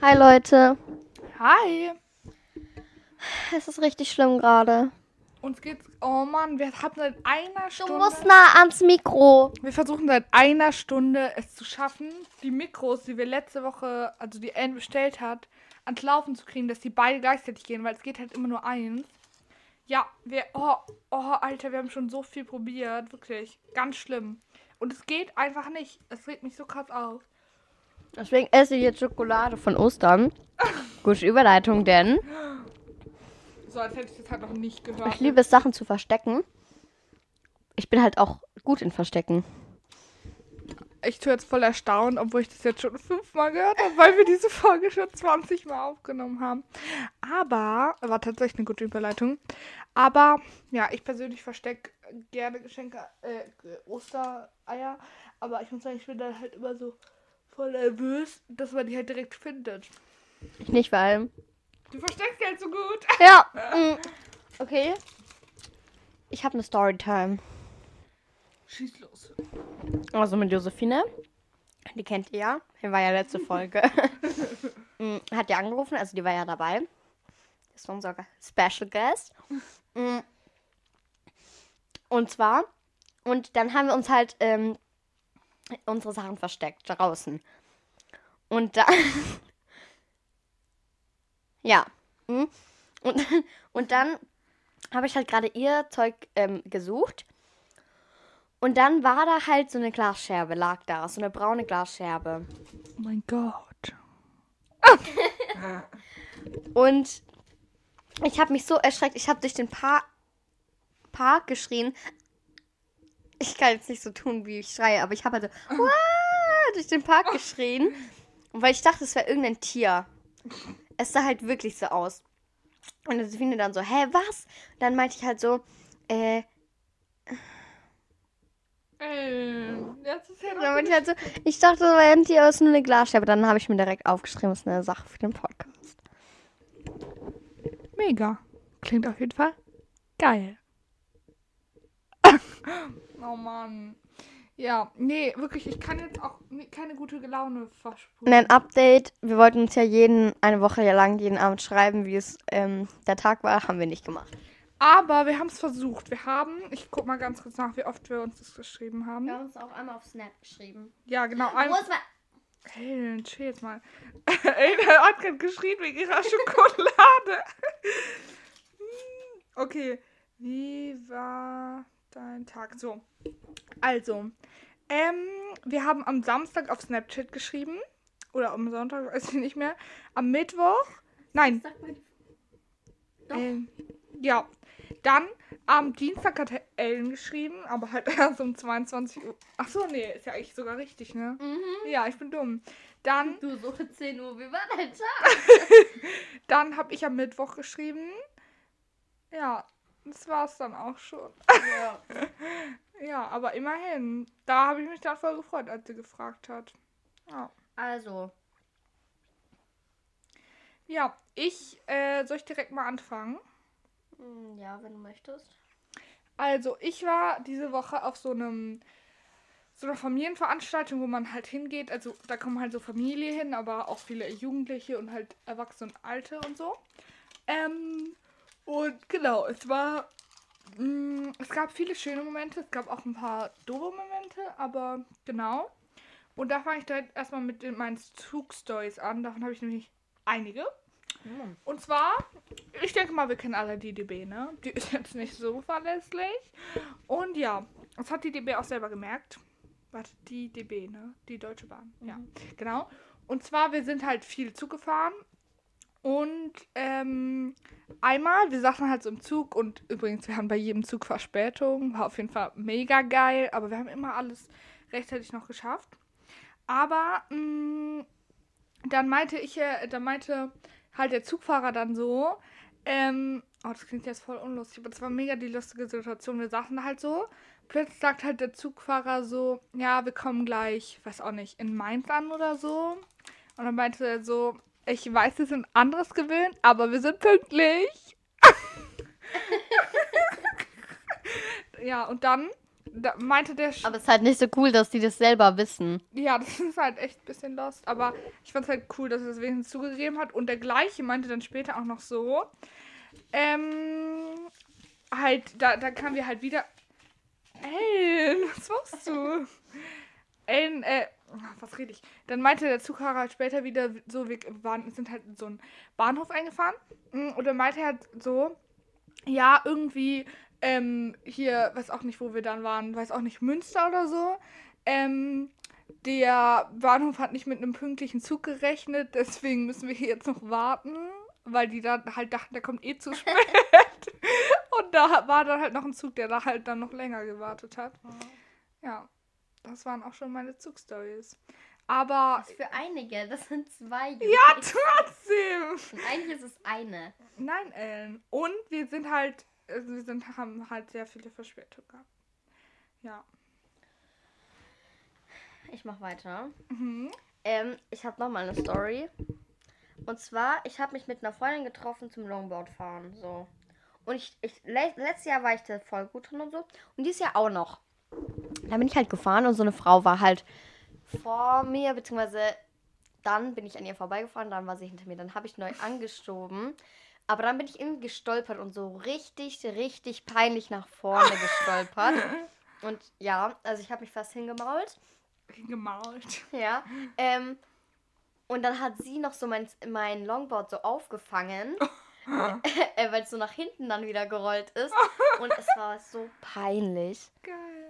Hi Leute. Hi. Es ist richtig schlimm gerade. Uns geht's. Oh Mann, wir haben seit einer Du Stunde. musst nah ans Mikro. Wir versuchen seit einer Stunde es zu schaffen, die Mikros, die wir letzte Woche, also die Anne bestellt hat, ans Laufen zu kriegen, dass die beide gleichzeitig gehen, weil es geht halt immer nur eins. Ja, wir. Oh, oh, Alter, wir haben schon so viel probiert. Wirklich. Ganz schlimm. Und es geht einfach nicht. Es regt mich so krass auf. Deswegen esse ich jetzt Schokolade von Ostern. Gute Überleitung, denn So, als hätte ich das halt noch nicht gehört. ich liebe es, Sachen zu verstecken. Ich bin halt auch gut in Verstecken. Ich tue jetzt voll erstaunt, obwohl ich das jetzt schon fünfmal gehört habe, weil wir diese Folge schon 20 Mal aufgenommen haben. Aber, war tatsächlich eine gute Überleitung. Aber, ja, ich persönlich verstecke gerne Geschenke, äh, Ostereier. Aber ich muss sagen, ich bin dann halt immer so voll nervös, dass man die halt direkt findet. Ich nicht, weil. Du versteckst die halt so gut. Ja. mm, Okay. Ich habe eine Storytime. Schieß los. Also mit Josephine. Die kennt ihr ja. Die war ja letzte Folge. Mm, Hat ja angerufen, also die war ja dabei. Das war unser Special Guest. Mm. Und zwar, und dann haben wir uns halt ähm, unsere Sachen versteckt draußen. Und dann. ja. Mm. Und, und dann habe ich halt gerade ihr Zeug ähm, gesucht. Und dann war da halt so eine Glasscherbe, lag da, so eine braune Glasscherbe. Oh mein Gott. Und ich habe mich so erschreckt, ich habe durch den pa Park geschrien. Ich kann jetzt nicht so tun, wie ich schreie, aber ich habe halt so "Wah!" durch den Park geschrien, weil ich dachte, es wäre irgendein Tier. Es sah halt wirklich so aus. Und Josephine dann so, hä, was? Dann meinte ich halt so, äh, Ähm, das ist ja Dann meinte ich halt so, ich dachte, das wäre ein Tier, aber es ist nur eine Glasscherbe. Dann habe ich mir direkt aufgeschrieben, es ist eine Sache für den Podcast. Mega. Klingt auf jeden Fall geil. Oh Mann. Ja, nee, wirklich, ich kann jetzt auch keine gute Laune versprechen. Ein Update. Wir wollten uns ja jeden, eine Woche lang jeden Abend schreiben, wie es ähm, der Tag war. Haben wir nicht gemacht. Aber wir haben es versucht. Wir haben, ich guck mal ganz kurz nach, wie oft wir uns das geschrieben haben. haben uns auch einmal auf Snap geschrieben. Ja, genau. Ein, Wo ist mein... Ellen, chill jetzt mal. Ellen hat gerade geschrien wegen ihrer Schokolade. Okay. Wie war dein Tag? So. Also. Ähm, wir haben am Samstag auf Snapchat geschrieben. Oder am Sonntag, weiß ich nicht mehr. Am Mittwoch. Nein. Ähm, ja. Dann am Dienstag hat Ellen geschrieben, aber halt erst um 22 Uhr. Ach so, nee, ist ja eigentlich sogar richtig, ne? Mhm. Ja, ich bin dumm. Dann Du, so 10 Uhr, wie war dein Tag? Dann habe ich am Mittwoch geschrieben. Ja, das war's dann auch schon. Ja. Ja, aber immerhin. Da habe ich mich dann voll gefreut, als sie gefragt hat. Ja, Also, ja ich äh, soll ich direkt mal anfangen. mm, ja, wenn du möchtest. Also, ich war diese Woche auf so einem so einer Familienveranstaltung, wo man halt hingeht. Also, da kommen halt so Familie hin, aber auch viele Jugendliche und halt Erwachsene und Alte und so. Ähm, und genau, es war. mh, es gab viele schöne Momente, es gab auch ein paar doofe Momente, aber genau. Und da fange ich direkt erstmal mit den, meinen Zugstories an. Davon habe ich nämlich einige. Und zwar, ich denke mal, wir kennen alle die DB, ne? Die ist jetzt nicht so verlässlich. Und ja, das hat die DB auch selber gemerkt. Warte, die DB, ne? Die Deutsche Bahn. Ja, genau. Und zwar, wir sind halt viel Zug gefahren. Und ähm, einmal, wir saßen halt so im Zug und übrigens, wir haben bei jedem Zug Verspätung. War auf jeden Fall mega geil, aber wir haben immer alles rechtzeitig noch geschafft. Aber mh, dann meinte ich, äh, dann meinte halt der Zugfahrer dann so, ähm, oh, das klingt jetzt voll unlustig, aber das war mega die lustige Situation. Wir saßen da halt so. Plötzlich sagt halt der Zugfahrer so, ja, wir kommen gleich, weiß auch nicht, in Mainz an oder so. Und dann meinte er so, ich weiß, wir sind anderes gewöhnt, aber wir sind pünktlich. ja, und dann da meinte der, Sch Aber es ist halt nicht so cool, dass die das selber wissen. ja, das ist halt echt ein bisschen lost, aber ich fand es halt cool, dass er das wenigstens zugegeben hat. Und der gleiche meinte dann später auch noch so, ähm, halt, da, da kamen wir halt wieder, Ellen, was machst du? Ellen, äh, was rede ich? Dann meinte der Zugfahrer halt später wieder so, wir waren, sind halt in so einen Bahnhof eingefahren. mm, Und dann meinte er halt so, ja, irgendwie, ähm, hier, weiß auch nicht, wo wir dann waren, weiß auch nicht, Münster oder so. Ähm, der Bahnhof hat nicht mit einem pünktlichen Zug gerechnet, deswegen müssen wir hier jetzt noch warten, weil die dann halt dachten, der kommt eh zu spät. Und da war dann halt noch ein Zug, der da halt dann noch länger gewartet hat. Ja, das waren auch schon meine Zugstories. Aber Das für einige, das sind zwei. ja, trotzdem. Und eigentlich ist es eine. Nein, Ellen. Und wir sind halt, also wir sind, haben halt sehr viele Verspätungen gehabt. Ja. Ich mach weiter. Mhm. Ähm, ich habe noch mal eine Story. Und zwar, ich habe mich mit einer Freundin getroffen zum Longboard fahren. So. Und ich, ich le letztes Jahr war ich da voll gut drin und so. Und dieses Jahr auch noch. Da bin ich halt gefahren und so eine Frau war halt vor mir, beziehungsweise dann bin ich an ihr vorbeigefahren, dann war sie hinter mir. Dann habe ich neu angestoben. Aber dann bin ich irgendwie gestolpert und so richtig, richtig peinlich nach vorne gestolpert. Und ja, also ich habe mich fast hingemault. Gemalt. Ja. Ähm, und dann hat sie noch so mein, mein Longboard so aufgefangen, äh, weil es so nach hinten dann wieder gerollt ist. Und es war so peinlich. Geil.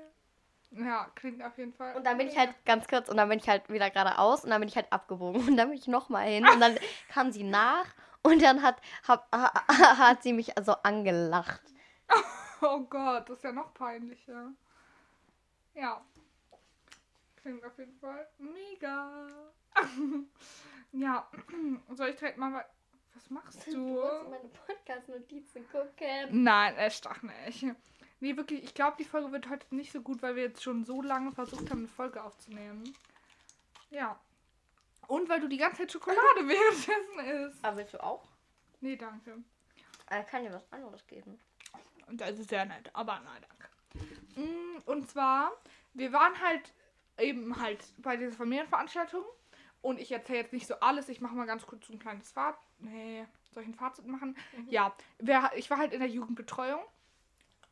Ja, klingt auf jeden Fall. Und dann bin ich halt ganz kurz und dann bin ich halt wieder geradeaus und dann bin ich halt abgebogen. Und dann bin ich nochmal hin und dann kam sie nach und dann hat, hab, hat sie mich also angelacht. Oh Gott, das ist ja noch peinlicher. Ja. Klingt auf jeden Fall mega. ja. Soll ich direkt mal. Was machst du? meine Podcast-Notizen gucken. Nein, echt doch nicht. Nee, wirklich, ich glaube, die Folge wird heute nicht so gut, weil wir jetzt schon so lange versucht haben, eine Folge aufzunehmen. Ja. Und weil du die ganze Zeit Schokolade währenddessen isst. Aber willst du auch? Nee, danke. Er kann dir was anderes geben. Und das ist sehr nett, aber nein, danke. Mm, Und zwar, wir waren halt eben halt bei dieser Familienveranstaltung. Und ich erzähle jetzt nicht so alles. Ich mache mal ganz kurz so ein kleines Fazit. Nee, soll ich ein Fazit machen? Ja, wer, ich war halt in der Jugendbetreuung.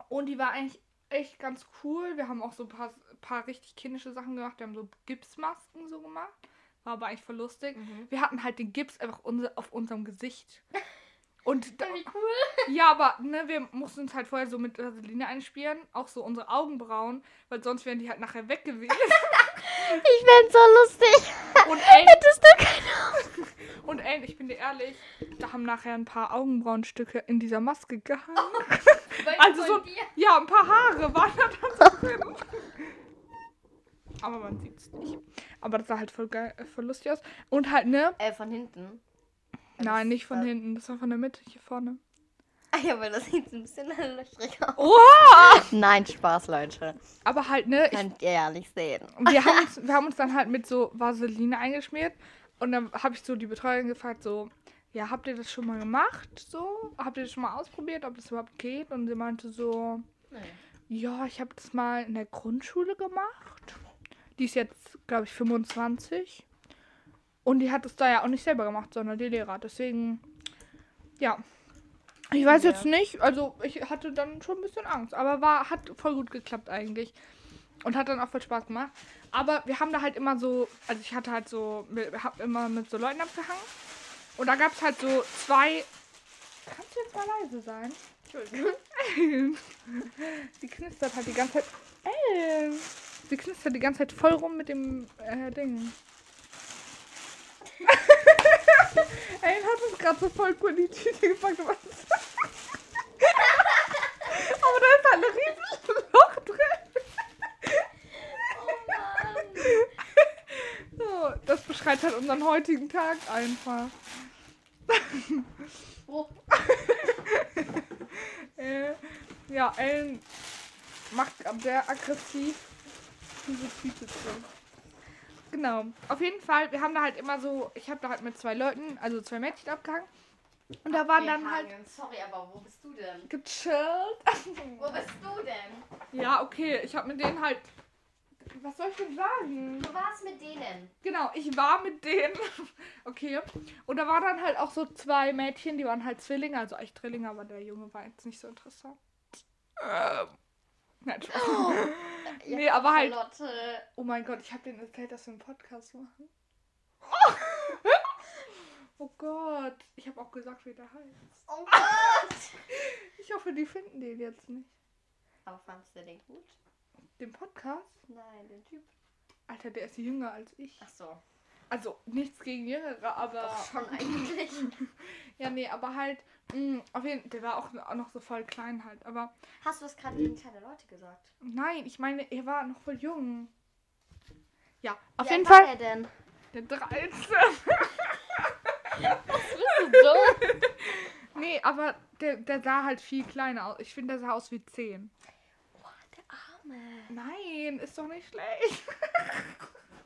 Und die war eigentlich echt ganz cool. Wir haben auch so ein paar, paar richtig kindische Sachen gemacht. Wir haben so Gipsmasken so gemacht. War aber eigentlich voll lustig. Wir hatten halt den Gips einfach unser, auf unserem Gesicht. Und da, Wie cool. ja, aber ne, wir mussten uns halt vorher so mit Vaseline einspielen, auch so unsere Augenbrauen, weil sonst wären die halt nachher weg gewesen. Ich find's so lustig. Und ey, Hättest du keine und ey, ich bin dir ehrlich, da haben nachher ein paar Augenbrauenstücke in dieser Maske gehangen. Also so, ja, ein paar Haare waren da drin. Aber man sieht's nicht. Aber das sah halt voll geil, äh, voll lustig aus. Und halt, ne? Äh, von hinten. Nein, nicht von das- hinten, das war von der Mitte hier vorne. Ah ja, weil das sieht ein bisschen löchrig aus. Oha! Nein, Spaß, Leute. Aber halt, ne? Ich Könnt ihr ja nicht sehen. Wir haben, uns, wir haben uns dann halt mit so Vaseline eingeschmiert. Und dann habe ich so die Betreuerin gefragt, so, ja, habt ihr das schon mal gemacht? So, habt ihr das schon mal ausprobiert, ob das überhaupt geht? Und sie meinte so, ja, ich habe das mal in der Grundschule gemacht. Die ist jetzt, glaube ich, 25. Und die hat es da ja auch nicht selber gemacht, sondern die Lehrer. Deswegen, ja. Ich weiß Ja. jetzt nicht, also ich hatte dann schon ein bisschen Angst, aber war, hat voll gut geklappt eigentlich. Und hat dann auch voll Spaß gemacht. Aber wir haben da halt immer so, also ich hatte halt so, haben immer mit so Leuten abgehangen. Und da gab es halt so zwei. Kannst du jetzt mal leise sein? Entschuldigung. Sie knistert halt die ganze Zeit. Ey, sie knistert die ganze Zeit voll rum mit dem äh, Ding. Ey, hat uns gerade so voll cool in die Tüte gepackt. Aber, da ist halt ein riesiges Loch drin. So, das beschreibt halt unseren heutigen Tag einfach. Oh. Äh, ja, Ellen macht sehr aggressiv diese Tüte zu. Genau. Auf jeden Fall, wir haben da halt immer so, ich habe da halt mit zwei Leuten, also zwei Mädchen abgehangen. Und da waren dann halt. Sorry, aber wo bist du denn? gechillt. Wo bist du denn? Ja, okay, ich habe mit denen halt. Was soll ich denn sagen? Du warst mit denen. Genau, ich war mit denen. Okay. Und da waren dann halt auch so zwei Mädchen, die waren halt Zwillinge, also echt Drillinge, aber der Junge war jetzt nicht so interessant. Ähm. Nein, Spaß. Nee, aber halt- Charlotte. Oh mein Gott, ich habe denen erzählt, dass wir einen Podcast machen. Oh Gott, ich habe auch gesagt, wie der heißt. Oh Gott. Ich hoffe, die finden den jetzt nicht. Aber fandst du den gut? Den Podcast? Nein, den Typ. Alter, der ist jünger als ich. Ach so. Also nichts gegen Jüngere, aber. Doch schon eigentlich. Ja, nee, aber halt, mh, auf jeden Fall, der war auch, auch noch so voll klein halt. Aber Hast du das gerade gegen kleine Leute gesagt? nein, ich meine, er war noch voll jung. Ja, auf Wie jeden alt war Fall. er denn? Der 13. Bist du dumm? nee, aber der, der sah halt viel kleiner aus. Ich finde, der sah aus wie 10. Arme. Nein, ist doch nicht schlecht.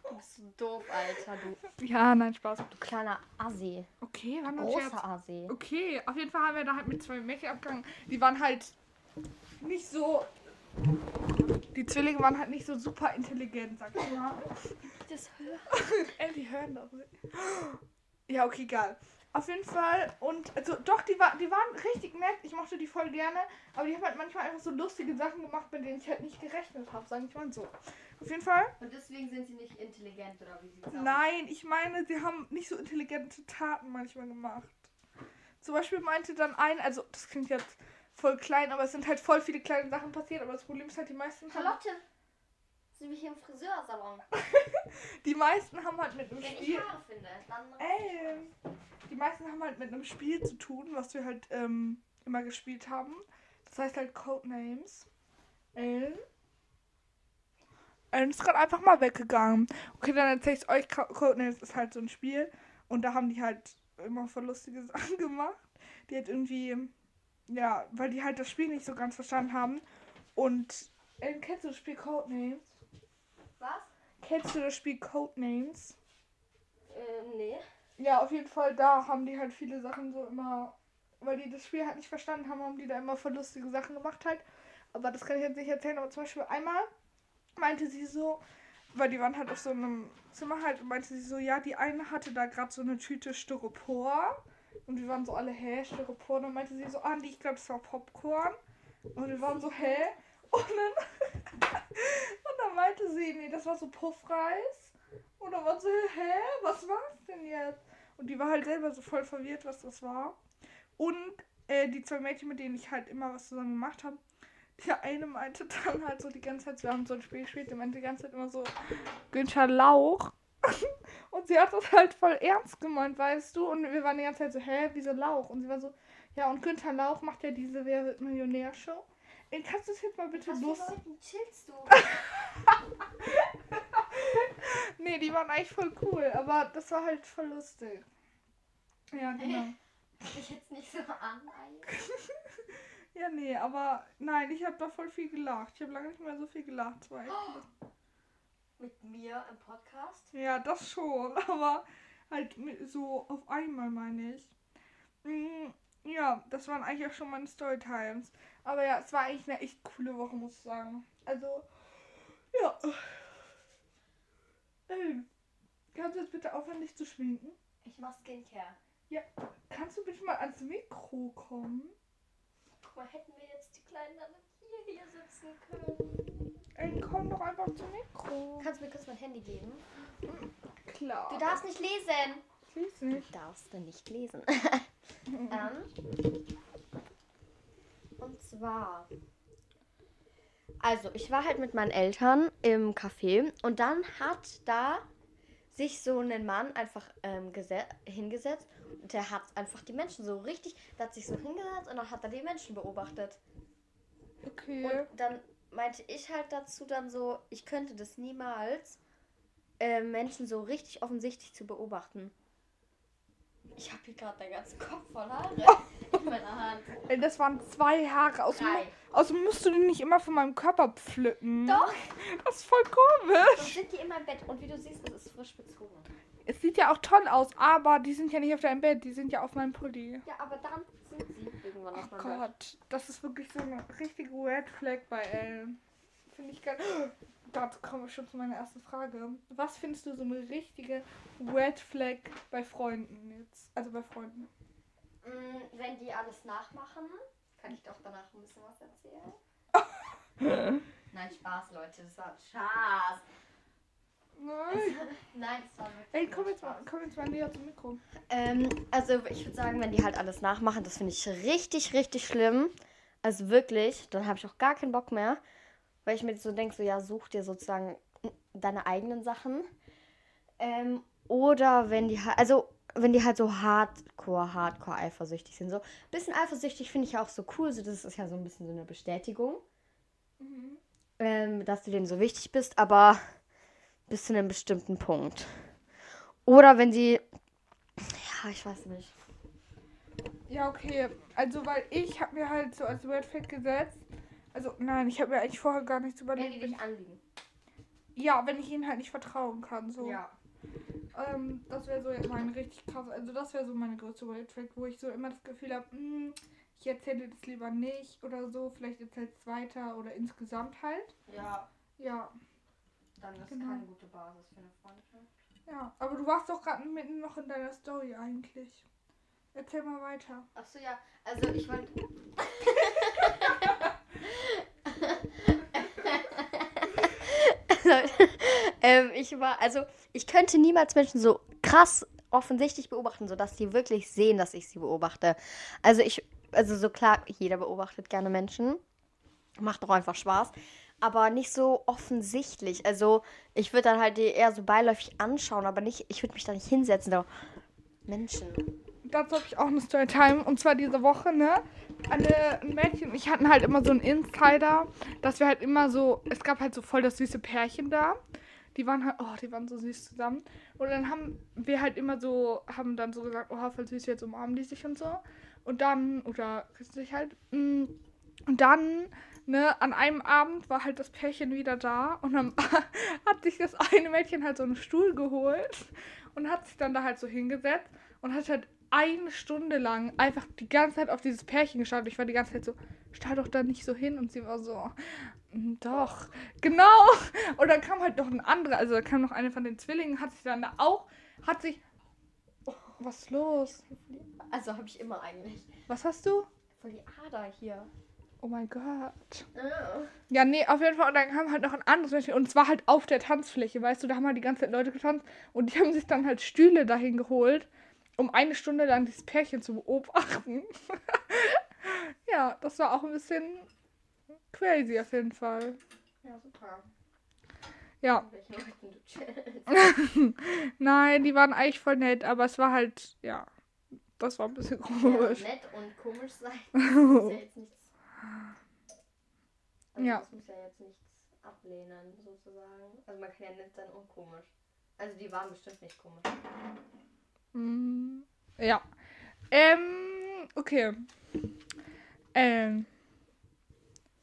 Du bist so doof, Alter. Du, Ja, nein, Spaß. du kleiner Assi. Okay, war nur ein Scherz. Großer Assi. Okay, auf jeden Fall haben wir da halt mit zwei Mädchen abgegangen. Die waren halt nicht so. Die Zwillinge waren halt nicht so super intelligent, sag ich mal. Das hör. Ey, die hören doch nicht. Ja, okay, egal. Auf jeden Fall. Und also doch, die, war, die waren richtig nett. Ich mochte die voll gerne. Aber die haben halt manchmal einfach so lustige Sachen gemacht, mit denen ich halt nicht gerechnet habe, sag ich mal so. Auf jeden Fall. Und deswegen sind sie nicht intelligent, oder wie sieht's aus? Nein, ich meine, sie haben nicht so intelligente Taten manchmal gemacht. Zum Beispiel meinte dann ein, also das klingt jetzt voll klein, aber es sind halt voll viele kleine Sachen passiert, aber das Problem ist halt, die meisten haben, Charlotte, sind wir hier im Friseursalon? die meisten haben halt mit einem Wenn ich Spiel. Haare finde, dann... Ey, die meisten haben halt mit einem Spiel zu tun, was wir halt ähm, immer gespielt haben. Das heißt halt Codenames. Ellen. Ellen ist gerade einfach mal weggegangen. Okay, dann erzähl ich euch. Co- Codenames ist halt so ein Spiel. Und da haben die halt immer voll lustige Sachen gemacht. Die halt irgendwie, ja, weil die halt das Spiel nicht so ganz verstanden haben. Und Ellen, kennst du das Spiel Codenames? Was? Kennst du das Spiel Codenames? Äh, nee. Ja, auf jeden Fall, da haben die halt viele Sachen so immer, weil die das Spiel halt nicht verstanden haben, haben die da immer voll lustige Sachen gemacht halt. Aber das kann ich jetzt nicht erzählen, aber zum Beispiel einmal meinte sie so, weil die waren halt auf so einem Zimmer halt, und meinte sie so, ja, die eine hatte da gerade so eine Tüte Styropor und wir waren so alle, hä, Styropor? Und dann meinte sie so, ah, nee, ich glaube, das war Popcorn. Und wir waren so, hä? Und dann meinte sie, nee, das war so Puffreis. Und dann war so, hä, was war's denn jetzt? Und die war halt selber so voll verwirrt, was das war. Und äh, die zwei Mädchen, mit denen ich halt immer was zusammen gemacht habe, der eine meinte dann halt so die ganze Zeit, wir haben so ein Spiel gespielt, der meinte die ganze Zeit immer so, Günther Lauch. und sie hat das halt voll ernst gemeint, weißt du? Und wir waren die ganze Zeit so, hä, wieso Lauch? Und sie war so, ja, und Günther Lauch macht ja diese Wer wird Millionär-Show. Kannst du das jetzt mal bitte Was los? Leuten chillst du? Nee, die waren eigentlich voll cool, aber das war halt voll lustig. Ja, genau. Ich jetzt nicht so an. Ja, nee, aber nein, ich habe da voll viel gelacht. Ich habe lange nicht mehr so viel gelacht. Lustig. Mit mir im Podcast? Ja, das schon, aber halt so auf einmal meine ich. Ja, das waren eigentlich auch schon meine Storytimes. Aber ja, es war eigentlich eine echt coole Woche, muss ich sagen. Also, ja. Ey, kannst du jetzt bitte aufhören, dich zu schminken? Ich mach Skincare. Kannst du bitte mal ans Mikro kommen? Guck mal, hätten wir jetzt die Kleinen dann hier, hier sitzen können. Ey, komm doch einfach zum Mikro. Kannst du mir kurz mein Handy geben? Klar. Du darfst nicht lesen. Schließ nicht. darfst du nicht lesen. ähm, und zwar. Also, ich war halt mit meinen Eltern im Café und dann hat da sich so ein Mann einfach ähm, gese- hingesetzt und der hat einfach die Menschen so richtig, der hat sich so hingesetzt und dann hat er die Menschen beobachtet. Okay. Und dann meinte ich halt dazu dann so, ich könnte das niemals, äh, Menschen so richtig offensichtlich zu beobachten. Ich habe hier gerade den ganzen Kopf voll Haare in meiner Hand. Ey, das waren zwei Haare. Außerdem, Drei. außerdem musst du die nicht immer von meinem Körper pflücken. Doch, Das ist voll komisch. sind die in meinem Bett. Und wie du siehst, es ist frisch bezogen. Es sieht ja auch toll aus, aber die sind ja nicht auf deinem Bett, die sind ja auf meinem Pulli. Ja, aber dann sind sie irgendwann Oh auf meinem Bett. Gott, das ist wirklich so eine richtige Red Flag bei Ellen. Finde ich ganz. Dazu kommen wir schon zu meiner ersten Frage. Was findest du so eine richtige Red Flag bei Freunden jetzt? Also bei Freunden. Mm, Wenn die alles nachmachen, kann ich doch danach ein bisschen was erzählen. Nein, Spaß, Leute, das war Spaß. Nein. Nein, das war wirklich Ey, komm jetzt, mal, komm jetzt mal näher zum Mikro. Ähm, also ich würde sagen, wenn die halt alles nachmachen, das finde ich richtig, richtig schlimm. Also wirklich, dann habe ich auch gar keinen Bock mehr. Weil ich mir so denke, so ja, such dir sozusagen deine eigenen Sachen. Ähm, oder wenn die halt, also wenn die halt so hardcore, hardcore eifersüchtig sind. So ein bisschen eifersüchtig finde ich ja auch so cool. So, das ist ja so ein bisschen so eine Bestätigung, ähm, dass du denen so wichtig bist, aber bis zu einem bestimmten Punkt. Oder wenn sie, ja, ich weiß nicht. Ja, okay. Also, weil ich habe mir halt so als Red Flag gesetzt. Also, nein, ich habe mir eigentlich vorher gar nichts Wenn überlegt. die dich anliegen. Ja, wenn ich ihnen halt nicht vertrauen kann. So. Ja. Ähm, das wäre so mein richtig krass. Also das wäre so meine größte Red Flag, wo ich so immer das Gefühl habe, ich erzähle das lieber nicht oder so. Vielleicht erzählst es weiter oder insgesamt halt. Ja, Ja, dann ist Genau. keine gute Basis für eine Freundschaft. ja. Aber du warst doch gerade mitten noch in deiner Story eigentlich. Erzähl mal weiter. Achso, ja, also ich wollte. ähm, ich war, also ich könnte niemals Menschen so krass offensichtlich beobachten, sodass die wirklich sehen, dass ich sie beobachte. Also ich, also so klar, jeder beobachtet gerne Menschen. Macht doch einfach Spaß. Aber nicht so offensichtlich. Also ich würde dann halt die eher so beiläufig anschauen, aber nicht, ich würde mich da nicht hinsetzen. Da, Menschen. Dazu habe ich auch eine Storytime. Und zwar diese Woche, ne? Ein Mädchen und ich hatten halt immer so einen Insider, dass wir halt immer so, es gab halt so voll das süße Pärchen da. Die waren halt, oh, die waren so süß zusammen. Und dann haben wir halt immer so, haben dann so gesagt, oh, voll süß, jetzt umarmen die sich und so. Und dann, oder küssen sich halt. mm, Und dann, ne, an einem Abend war halt das Pärchen wieder da und dann hat sich das eine Mädchen halt so einen Stuhl geholt und hat sich dann da halt so hingesetzt und hat halt eine Stunde lang einfach die ganze Zeit auf dieses Pärchen geschaut. Ich war die ganze Zeit so, stell doch da nicht so hin. Und sie war so, "Mm, doch, genau. Und dann kam halt noch ein anderer, also da kam noch eine von den Zwillingen, hat sich dann da auch, hat sich, oh, was ist los? Also habe ich immer eigentlich. Was hast du? Voll die Ader hier. Oh mein Gott. Ah. Ja, nee, auf jeden Fall. Und dann kam halt noch ein anderes Mädchen. Und zwar halt auf der Tanzfläche, weißt du, da haben halt die ganze Zeit Leute getanzt. Und die haben sich dann halt Stühle dahin geholt, um eine Stunde lang dieses Pärchen zu beobachten. ja, das war auch ein bisschen crazy auf jeden Fall. Ja, super. Ja, nein, die waren eigentlich voll nett, aber es war halt, ja, das war ein bisschen Ja, komisch. nett und komisch sein. Das ist ja jetzt nichts. Also Ja. Das muss ja jetzt nichts ablehnen, sozusagen. Also man kann ja nett sein und komisch. Also die waren bestimmt nicht komisch. Mm, Ja. Ähm, okay. Ähm.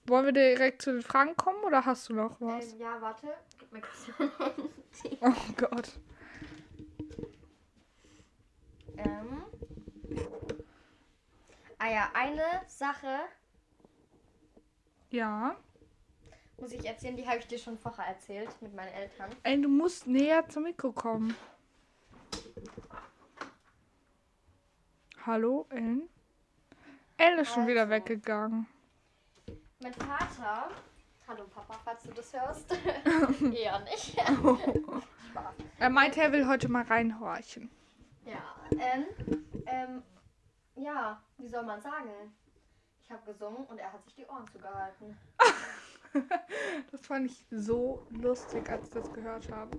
Wollen wir direkt zu den Fragen kommen oder hast du noch was? Ähm, ja, warte. Gib mir kurz. Oh Gott. ähm. Ah ja, eine Sache Ja. muss ich erzählen, die habe ich dir schon vorher erzählt mit meinen Eltern. Ey, du musst näher zum Mikro kommen. Hallo, Ellen? Ellen ist schon wieder Also. weggegangen. Mein Vater. Hallo Papa, falls du das hörst. Eher nicht. Spaß. Er meinte, er will heute mal reinhorchen. Ja, ähm, ähm, ja, wie soll man sagen? Ich habe gesungen und er hat sich die Ohren zugehalten. Das fand ich so lustig, als ich das gehört habe.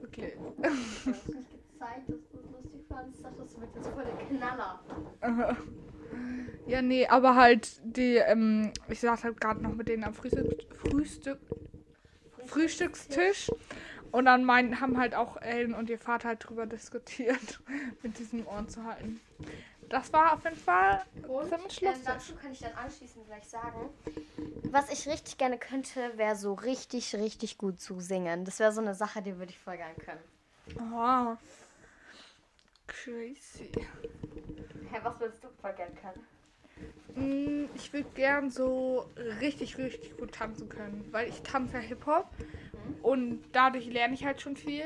Wirklich. Nicht gezeigt, du es lustig fandest. Ich dachte, das wird jetzt voll der Knaller. Ja, nee, aber halt die, ähm, ich saß halt gerade noch mit denen am Frühstück, Frühstück, Frühstückstisch und dann mein, haben halt auch Ellen und ihr Vater halt drüber diskutiert, mit diesen Ohren zu halten. Das war auf jeden Fall Und ziemlich ähm, dazu kann ich dann anschließend gleich sagen, was ich richtig gerne könnte, wäre so richtig, richtig gut zu singen. Das wäre so eine Sache, die würde ich voll gerne können. Oh. Crazy. Hä, was willst du voll gern können? Mm, Ich würde gern so richtig, richtig gut tanzen können, weil ich tanze ja Hip-Hop und dadurch lerne ich halt schon viel.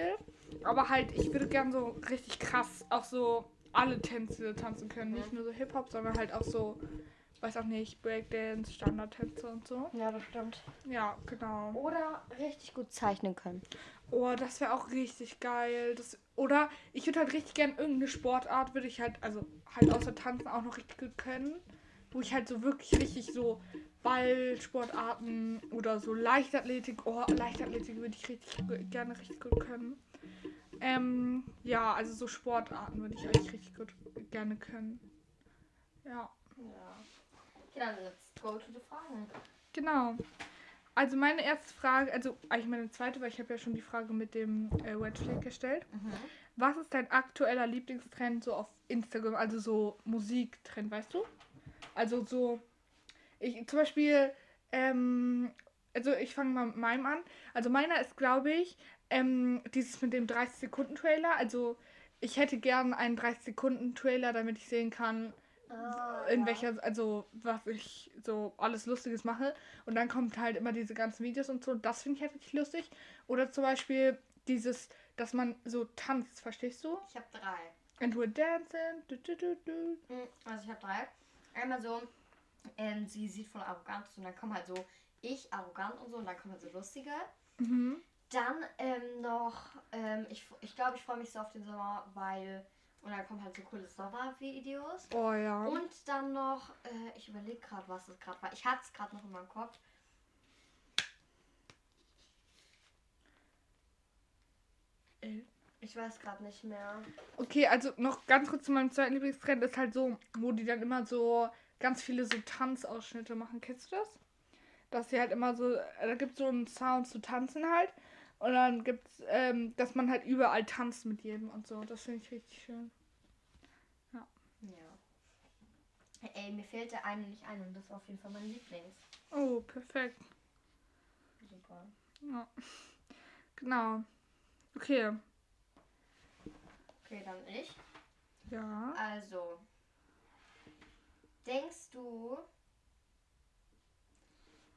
Aber halt, ich würde gern so richtig krass auch so alle Tänze tanzen können. Nicht nur so Hip-Hop, sondern halt auch so, weiß auch nicht, Breakdance, Standardtänze und so. Ja, das stimmt. Ja, genau. Oder richtig gut zeichnen können. Oh, das wäre auch richtig geil. Das, oder ich würde halt richtig gern irgendeine Sportart, würde ich halt, also halt außer Tanzen auch noch richtig gut können. Wo ich halt so wirklich richtig so Ballsportarten oder so Leichtathletik, oh, Leichtathletik würde ich richtig gerne richtig gut können. Ähm, ja, also so Sportarten würde ich eigentlich richtig gut gerne können. Ja, Ja. Okay, dann let's go to the Fragen. genau. Also meine erste Frage, also eigentlich meine zweite, weil ich habe ja schon die Frage mit dem äh, Red Flag gestellt. Was ist dein aktueller Lieblingstrend so auf Instagram? Also so Musiktrend, weißt du? Also so, ich zum Beispiel, ähm, also ich fange mal mit meinem an. Also meiner ist, glaube ich, ähm, dieses mit dem 30-Sekunden-Trailer. Also ich hätte gern einen 30-Sekunden-Trailer, damit ich sehen kann, Ah, in welcher, also was ich so alles Lustiges mache. Und dann kommt halt immer diese ganzen Videos und so. Das finde ich halt richtig lustig. Oder zum Beispiel dieses, dass man so tanzt, verstehst du? Ich habe drei. And we're dancing. Du, du, du. Mm, Also ich habe drei. Einmal so, ähm, sie sieht voll arrogant aus und dann kommt halt so ich arrogant und so und dann kommt halt so lustige. Mhm. Dann ähm, noch, ähm, ich glaube, ich, glaub, ich freue mich so auf den Sommer, weil, und dann kommen halt so coole Sommervideos. Oh ja. Und dann noch, äh, ich überlege gerade, was es gerade war. Ich hatte es gerade noch in meinem Kopf. Ich weiß gerade nicht mehr. Okay, also noch ganz kurz zu meinem zweiten Lieblingstrend ist halt so, wo die dann immer so ganz viele so Tanzausschnitte machen. Kennst du das? Dass sie halt immer so, da gibt es so einen Sound zu tanzen halt. Und dann gibt es, ähm, dass man halt überall tanzt mit jedem und so. Das finde ich richtig schön. Ja. Ey, mir fehlt der eine nicht ein und das war auf jeden Fall mein Lieblings. Oh, perfekt. Super. Ja. Genau. Okay. Okay, dann ich. Ja. Also, denkst du,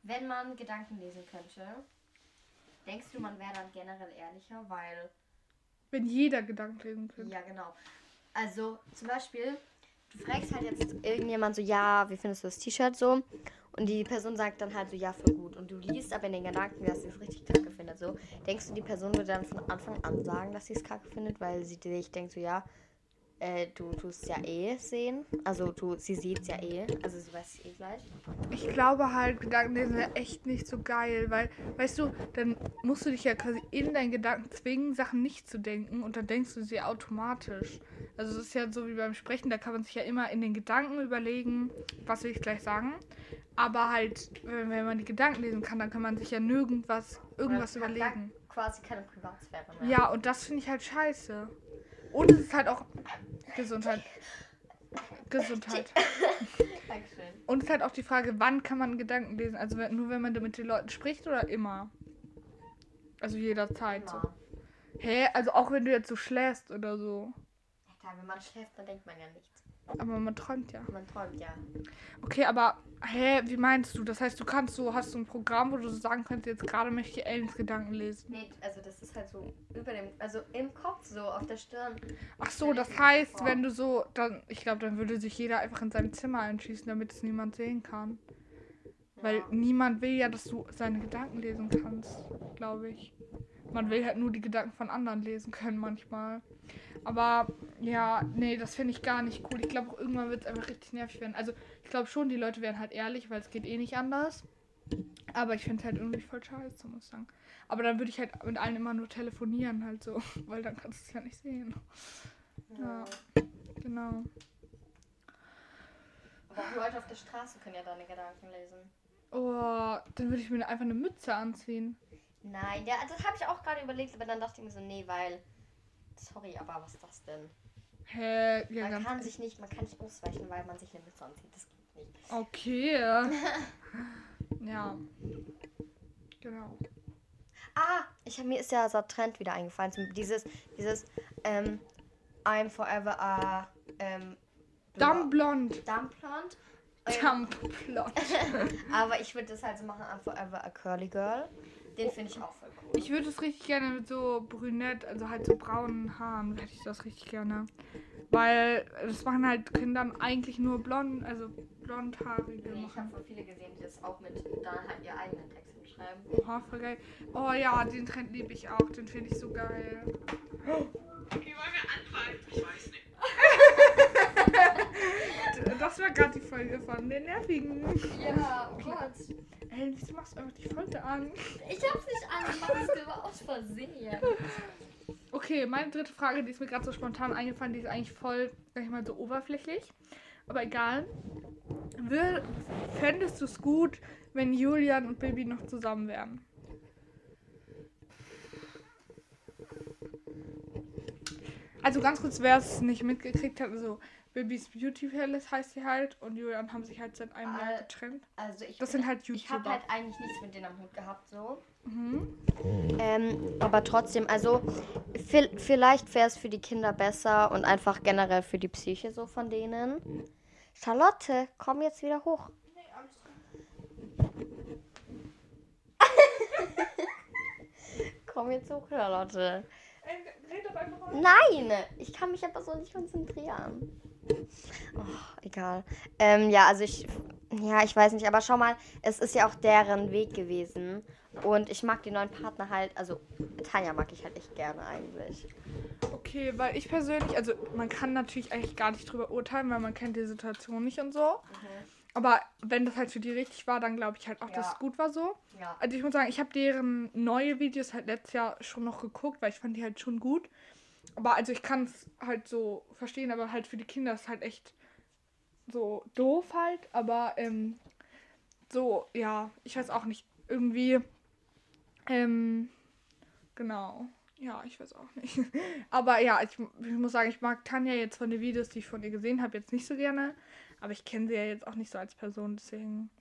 wenn man Gedanken lesen könnte, denkst du, man wäre dann generell ehrlicher? Weil, Wenn jeder Gedanken lesen könnte. ja, genau. Also, zum Beispiel, du fragst halt jetzt irgendjemand so, ja, wie findest du das T-Shirt so? Und die Person sagt dann halt so, ja, für gut. Und du liest aber in den Gedanken, dass sie es richtig kacke findet. So, denkst du, die Person würde dann von Anfang an sagen, dass sie es kacke findet, weil sie dich denkt so, ja, äh, du tust ja eh sehen. Also du, sie sieht ja eh. Also sie weiß es eh gleich. Ich glaube halt, Gedankenlesen wäre echt nicht so geil, weil, weißt du, dann musst du dich ja quasi in deinen Gedanken zwingen, Sachen nicht zu denken und dann denkst du sie automatisch. Also es ist ja so wie beim Sprechen, da kann man sich ja immer in den Gedanken überlegen, was will ich gleich sagen. Aber halt, wenn, wenn man die Gedanken lesen kann, dann kann man sich ja nirgendwas, irgendwas überlegen. Quasi keine Privatsphäre mehr. Ja, und das finde ich halt scheiße. Und es ist halt auch Gesundheit. Gesundheit. Dankeschön. Und es ist halt auch die Frage, wann kann man Gedanken lesen? Also nur wenn man mit den Leuten spricht oder immer? Also jederzeit. So. Immer. Hä? Also auch wenn du jetzt so schläfst oder so. Ja, wenn man schläft, dann denkt man ja nichts. Aber man träumt ja. Man träumt ja. Okay, aber hä, wie meinst du? Das heißt, du kannst so, hast du ein Programm, wo du so sagen könntest, jetzt gerade möchte ich Ellens Gedanken lesen. Nee, also das ist halt so über dem, also im Kopf so, auf der Stirn. Ach so, das heißt, wenn du so, dann, ich glaube, dann würde sich jeder einfach in seinem Zimmer einschließen, damit es niemand sehen kann. Weil Ja. niemand will ja, dass du seine Gedanken lesen kannst, glaube ich. Man will halt nur die Gedanken von anderen lesen können manchmal. Aber ja, nee, das finde ich gar nicht cool. Ich glaube auch irgendwann wird es einfach richtig nervig werden. Also ich glaube schon, die Leute werden halt ehrlich, weil es geht eh nicht anders. Aber ich finde es halt irgendwie voll scheiße, muss ich sagen. Aber dann würde ich halt mit allen immer nur telefonieren, halt so, weil dann kannst du es ja nicht sehen. Ja. Genau. Aber auch Leute auf der Straße können ja deine Gedanken lesen. Oh, dann würde ich mir einfach eine Mütze anziehen. Nein, ja, das habe ich auch gerade überlegt, aber dann dachte ich mir so, nee, weil. Sorry, aber was ist das denn? Hä? Ja, Man kann sich nicht, man kann nicht ausweichen, weil man sich eine Mütze anzieht. Das geht nicht. Okay. ja. Genau. Ah, ich hab, mir ist ja so ein Trend wieder eingefallen. Dieses, dieses, ähm, I'm forever a ähm, Dumb blond. Dumb blonde. Ähm, Dumb blond. aber ich würde das halt so machen, I'm forever a curly girl. Den finde ich auch voll cool. Ich würde es richtig gerne mit so brünett, also halt so braunen Haaren, hätte ich das richtig gerne. Weil das machen halt Kinder eigentlich nur blond, also blondhaarige Nee, ich habe voll viele gesehen, die das auch mit dann halt ihr eigenen Text schreiben. Oha, voll geil. Oh ja, den Trend liebe ich auch, den finde ich so geil. Okay, wollen wir anfangen? Ich weiß nicht. Das war gerade die Folge von den Nervigen. Ja, oh Gott. Ey, wieso machst du einfach die Folge an? Ich hab's nicht angemacht, das war aus Versehen. Okay, meine dritte Frage, die ist mir gerade so spontan eingefallen, die ist eigentlich voll, sag ich mal, so oberflächlich. Aber egal. Wür fändest du es gut, wenn Julian und Baby noch zusammen wären? Also ganz kurz, wer es nicht mitgekriegt hat, also Babys Beauty Palace heißt sie halt und Julian haben sich halt seit einem Jahr Äh, getrennt. Also ich Das bin- sind halt Ich habe YouTuber. halt eigentlich nichts mit denen am Hut gehabt, so. Mhm. Ähm, aber trotzdem, also vi- vielleicht wäre es für die Kinder besser und einfach generell für die Psyche so von denen. Charlotte, komm jetzt wieder hoch. komm jetzt hoch, Charlotte. Red doch einfach mal. Nein, ich kann mich aber so nicht konzentrieren. Oh, egal. Ähm, ja, also ich, ja, ich weiß nicht, aber schau mal, es ist ja auch deren Weg gewesen. Und ich mag die neuen Partner halt, also Tanja mag ich halt echt gerne eigentlich. Okay, weil ich persönlich, also man kann natürlich eigentlich gar nicht drüber urteilen, weil man kennt die Situation nicht und so. Aber wenn das halt für die richtig war, dann glaube ich halt auch, dass Ja. es gut war so. Ja. Also ich muss sagen, ich habe deren neue Videos halt letztes Jahr schon noch geguckt, weil ich fand die halt schon gut. Aber also ich kann es halt so verstehen, aber halt für die Kinder ist halt echt so doof halt. Aber ähm, so, ja, ich weiß auch nicht. Irgendwie, ähm, genau. Ja, ich weiß auch nicht. Aber ja, ich, ich muss sagen, ich mag Tanja jetzt von den Videos, die ich von ihr gesehen habe, jetzt nicht so gerne. Aber ich kenne sie ja jetzt auch nicht so als Person, deswegen.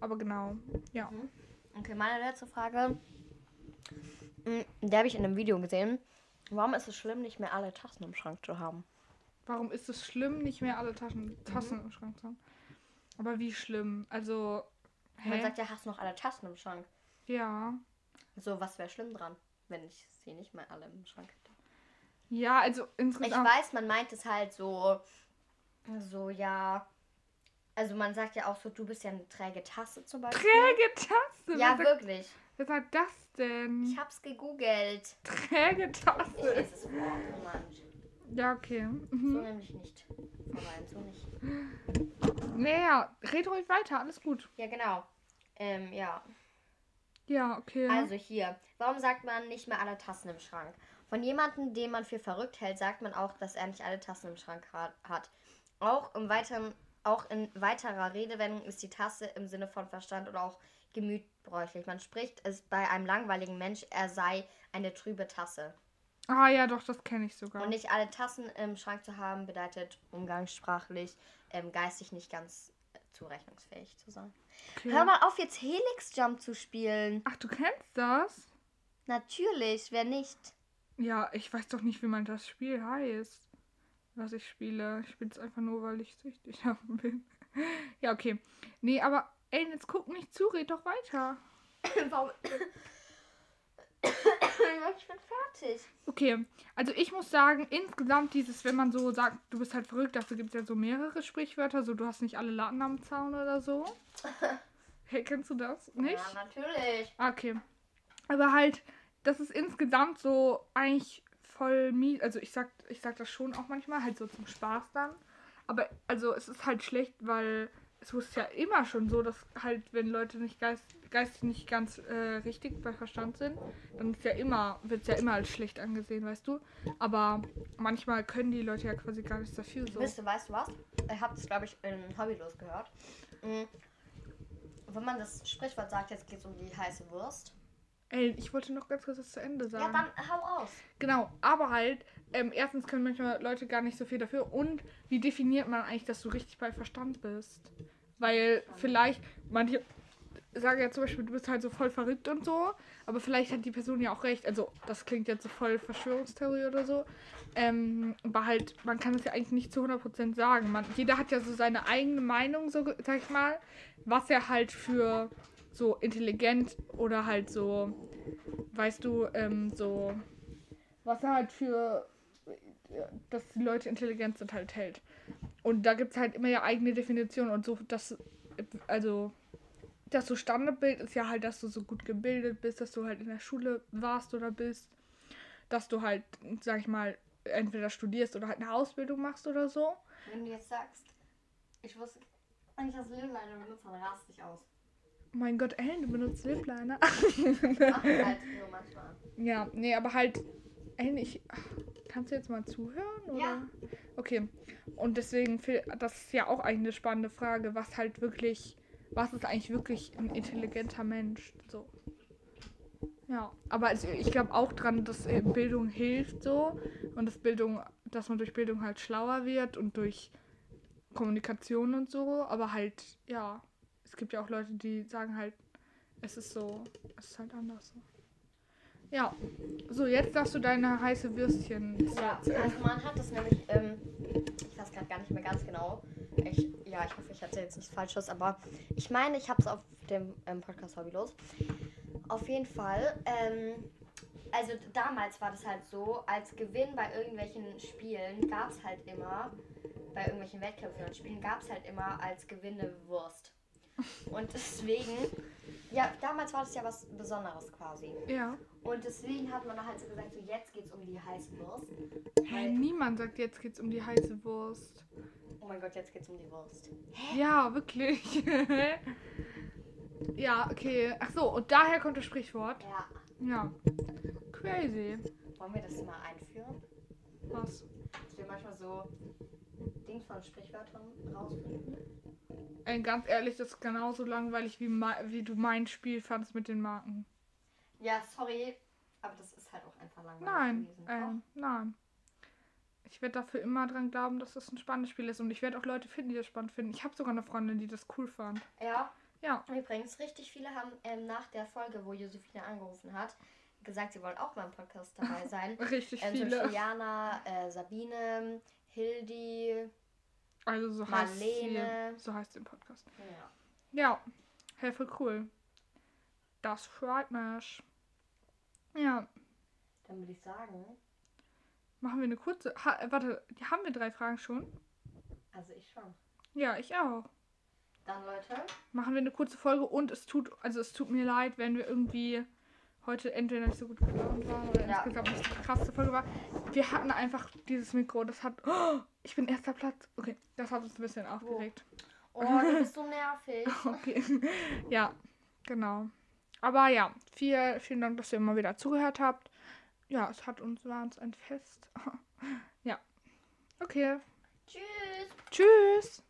Aber genau, ja. Okay, meine letzte Frage. Mm, Die habe ich in einem Video gesehen. Warum ist es schlimm, nicht mehr alle Tassen im Schrank zu haben? Warum ist es schlimm, nicht mehr alle Taschen, Tassen im Schrank zu haben? Aber wie schlimm? Also, Man hä? sagt ja, hast du noch alle Tassen im Schrank. Ja. So, was wäre schlimm dran, wenn ich sie nicht mehr alle im Schrank hätte? Ja, also Ich insgesamt. weiß, man meint es halt so, so ja. Also man sagt ja auch so, du bist ja eine träge Tasse zum Beispiel. Träge Tasse. Ja, wirklich. wer sagt das denn? Ich hab's gegoogelt. Träge Tasse. es oh Mann. Ja, okay. So Mhm. nämlich nicht. Nein, so nicht. Naja, red ruhig weiter, alles gut. Ja, genau. Ähm, ja. Ja, okay. Also hier. Warum sagt man nicht mehr alle Tassen im Schrank? Von jemandem, den man für verrückt hält, sagt man auch, dass er nicht alle Tassen im Schrank ha- hat. Auch im weiteren, auch in weiterer Redewendung ist die Tasse im Sinne von Verstand oder auch Gemüt bräuchlich. Man spricht es bei einem langweiligen Mensch, er sei eine trübe Tasse. ah ja, doch, das kenne ich sogar. Und nicht alle Tassen im Schrank zu haben, bedeutet umgangssprachlich ähm, geistig nicht ganz äh, zurechnungsfähig zu sein. Okay. Hör mal auf, jetzt Helix Jump zu spielen. Ach, du kennst das? Natürlich, wer nicht? Ja, ich weiß doch nicht, wie man das Spiel heißt. Was ich spiele. Ich spiele es einfach nur, weil ich süchtig davon bin. ja, okay. Nee, aber ey, jetzt guck nicht zu, red doch weiter. Warum? ich bin fertig. Okay, also ich muss sagen, insgesamt dieses, wenn man so sagt, du bist halt verrückt, dafür gibt es ja so mehrere Sprichwörter, so du hast nicht alle Latten am Zaun oder so. Hey, kennst du das? Nicht? Ja, natürlich. Okay. Aber halt, das ist insgesamt so eigentlich voll mies. Also ich sag, ich sag das schon auch manchmal, halt so zum Spaß dann. Aber also es ist halt schlecht, weil es ist ja immer schon so, dass halt, wenn Leute nicht geist, geistig nicht ganz äh, richtig bei Verstand sind, dann ist ja immer, wird es ja immer als schlecht angesehen, weißt du? Aber manchmal können die Leute ja quasi gar nichts dafür so. Wisst du, weißt du was? Ich habe das, glaube ich, in Hobbylos gehört. Mhm. Wenn man das Sprichwort sagt, jetzt geht es um die heiße Wurst. Ey, ich wollte noch ganz kurz das zu Ende sagen. Ja, dann hau aus. Genau, aber halt, ähm, erstens können manchmal Leute gar nicht so viel dafür. Und wie definiert man eigentlich, dass du richtig bei Verstand bist? Weil vielleicht, manche, sage ja zum Beispiel, du bist halt so voll verrückt und so, aber vielleicht hat die Person ja auch recht. Also, das klingt jetzt so voll Verschwörungstheorie oder so. Ähm, aber halt, man kann es ja eigentlich nicht zu 100% sagen. Man, jeder hat ja so seine eigene Meinung, so sag ich mal, was er halt für so intelligent oder halt so, weißt du, ähm, so, was er halt für, dass die Leute intelligent sind, halt hält. Und da gibt es halt immer ja eigene Definitionen und so, das, also, das so Standardbild ist ja halt, dass du so gut gebildet bist, dass du halt in der Schule warst oder bist, dass du halt, sag ich mal, entweder studierst oder halt eine Ausbildung machst oder so. Wenn du jetzt sagst, ich wusste eigentlich, dass Lilliner benutzt, dann rast dich aus. Mein Gott, Ellen, du benutzt Lipliner. Halt ja, nee, aber halt, Ellen, ich, kannst du jetzt mal zuhören? Oder? Ja. Okay, und deswegen, das ist ja auch eigentlich eine spannende Frage, was halt wirklich, was ist eigentlich wirklich ein intelligenter Mensch? So. Ja, aber also ich glaube auch dran, dass äh, Bildung hilft so und dass Bildung, dass man durch Bildung halt schlauer wird und durch Kommunikation und so, aber halt, ja, es gibt ja auch Leute, die sagen halt, es ist so, es ist halt anders so. Ja, so jetzt darfst du deine heiße Würstchen Ja, also man hat das nämlich, ähm, ich weiß gerade gar nicht mehr ganz genau. Ich, ja, ich hoffe, ich erzähle jetzt nichts Falsches, aber ich meine, ich habe es auf dem ähm, Podcast Hobbylos. Auf jeden Fall, ähm, also damals war das halt so, als Gewinn bei irgendwelchen Spielen gab es halt immer, bei irgendwelchen Wettkämpfen und Spielen gab es halt immer als Gewinn eine Wurst. Und deswegen, ja, damals war das ja was Besonderes quasi. Ja. Und deswegen hat man halt so gesagt, so jetzt geht's um die heiße Wurst. Hey, Weil- niemand sagt, jetzt geht's um die heiße Wurst. Oh mein Gott, jetzt geht's um die Wurst. Ja, wirklich. ja, okay. Ach so, und daher kommt das Sprichwort. Ja. Ja. Crazy. Wollen wir das mal einführen? Was? Dass wir manchmal so Dings von Sprichwörtern rausfinden. Ey, ganz ehrlich, das ist genauso langweilig, wie, wie du mein Spiel fandst mit den Marken. Ja, sorry, aber das ist halt auch einfach langweilig Nein, gewesen. ähm, nein. Ich werde dafür immer dran glauben, dass das ein spannendes Spiel ist. Und ich werde auch Leute finden, die das spannend finden. Ich habe sogar eine Freundin, die das cool fand. Ja, Ja. übrigens, richtig viele haben ähm, nach der Folge, wo Josephine angerufen hat, gesagt, sie wollen auch beim Podcast dabei sein. Richtig ähm, viele. Juliana, äh, Sabine, Hildi. Also so heißt Marlene. sie, so heißt sie im Podcast. Ja. Ja, hey, voll cool. Das freut mich. Ja, Dann würde ich sagen, machen wir eine kurze. Ha, warte, die haben wir drei Fragen schon? also ich schon. Ja, ich auch. Dann, Leute, Machen wir eine kurze Folge und es tut, also es tut mir leid, wenn wir irgendwie heute entweder nicht so gut gelaunt waren oder Ja. insgesamt nicht eine krasse Folge war. Wir hatten einfach dieses Mikro, das hat. Oh, ich bin erster Platz. Okay, das hat uns ein bisschen aufgeregt. oh, du bist so nervig. Okay. ja, genau. Aber ja, viel, vielen Dank, dass ihr immer wieder zugehört habt. Ja, es hat uns, war uns ein Fest. ja. Okay. Tschüss. Tschüss.